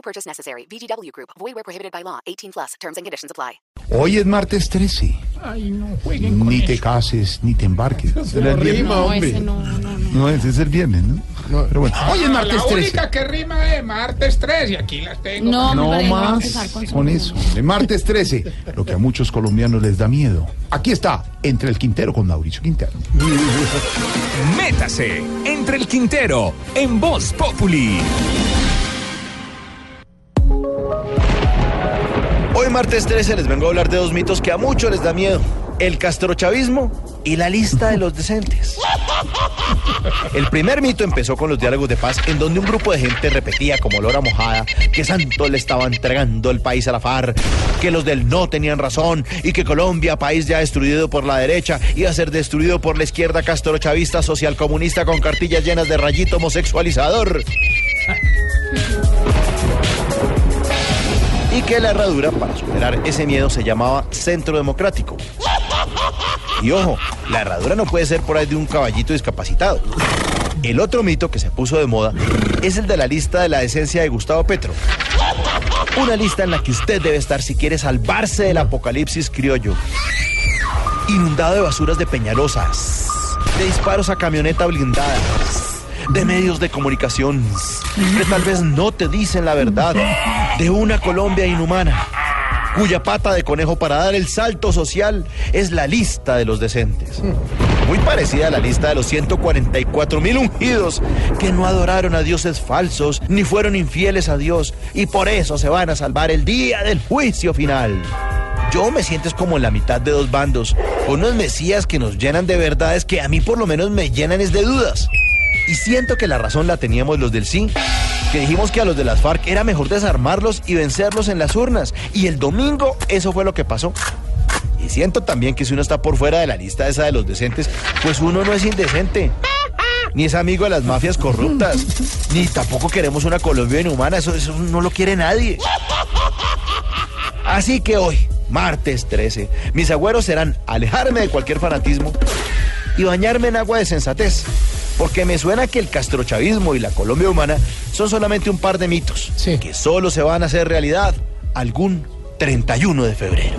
No purchase necessary. VGW Group. Void where prohibited by law. 18 plus. Terms and conditions apply. Hoy es martes 13. Ay, no jueguen con Ni te eso. cases, ni te embarques. No rima, hombre. ese no, no, no. No, ese es el viernes, ¿no? Pero bueno, hoy es Ah, martes la 13. única que rima es martes 3 y aquí las tengo. No, más con con eso. De martes 13, lo que a muchos colombianos les da miedo. Aquí está, entre el Quintero con Mauricio Quintero. Métase entre el Quintero en Voz Populi. Martes 13 les vengo a hablar de dos mitos que a muchos les da miedo. El castrochavismo y la lista de los decentes. El primer mito empezó con los diálogos de paz en donde un grupo de gente repetía como lora mojada que Santos le estaba entregando el país a la FARC, que los del no tenían razón y que Colombia, país ya destruido por la derecha, iba a ser destruido por la izquierda castrochavista social comunista con cartillas llenas de rayito homosexualizador. Y que la herradura para superar ese miedo se llamaba Centro Democrático. Y ojo, la herradura no puede ser por ahí de un caballito discapacitado. El otro mito que se puso de moda es el de la lista de la decencia de Gustavo Petro. Una lista en la que usted debe estar si quiere salvarse del apocalipsis criollo. Inundado de basuras de peñalosas, de disparos a camioneta blindadas, de medios de comunicación que tal vez no te dicen la verdad, de una Colombia inhumana, cuya pata de conejo para dar el salto social es la lista de los decentes. Muy parecida a la lista de los 144 mil ungidos que no adoraron a dioses falsos ni fueron infieles a Dios y por eso se van a salvar el día del juicio final. Yo me siento es como en la mitad de dos bandos, unos mesías que nos llenan de verdades que a mí por lo menos me llenan es de dudas. Y siento que la razón la teníamos los del sí, que dijimos que a los de las FARC era mejor desarmarlos y vencerlos en las urnas. Y el domingo eso fue lo que pasó. Y siento también que si uno está por fuera de la lista esa de los decentes, pues uno no es indecente. Ni es amigo de las mafias corruptas. Ni tampoco queremos una Colombia inhumana. Eso, eso no lo quiere nadie. Así que hoy, martes 13, mis agüeros serán alejarme de cualquier fanatismo y bañarme en agua de sensatez. Porque me suena que el castrochavismo y la Colombia humana son solamente un par de mitos que solo se van a hacer realidad algún 31 de febrero.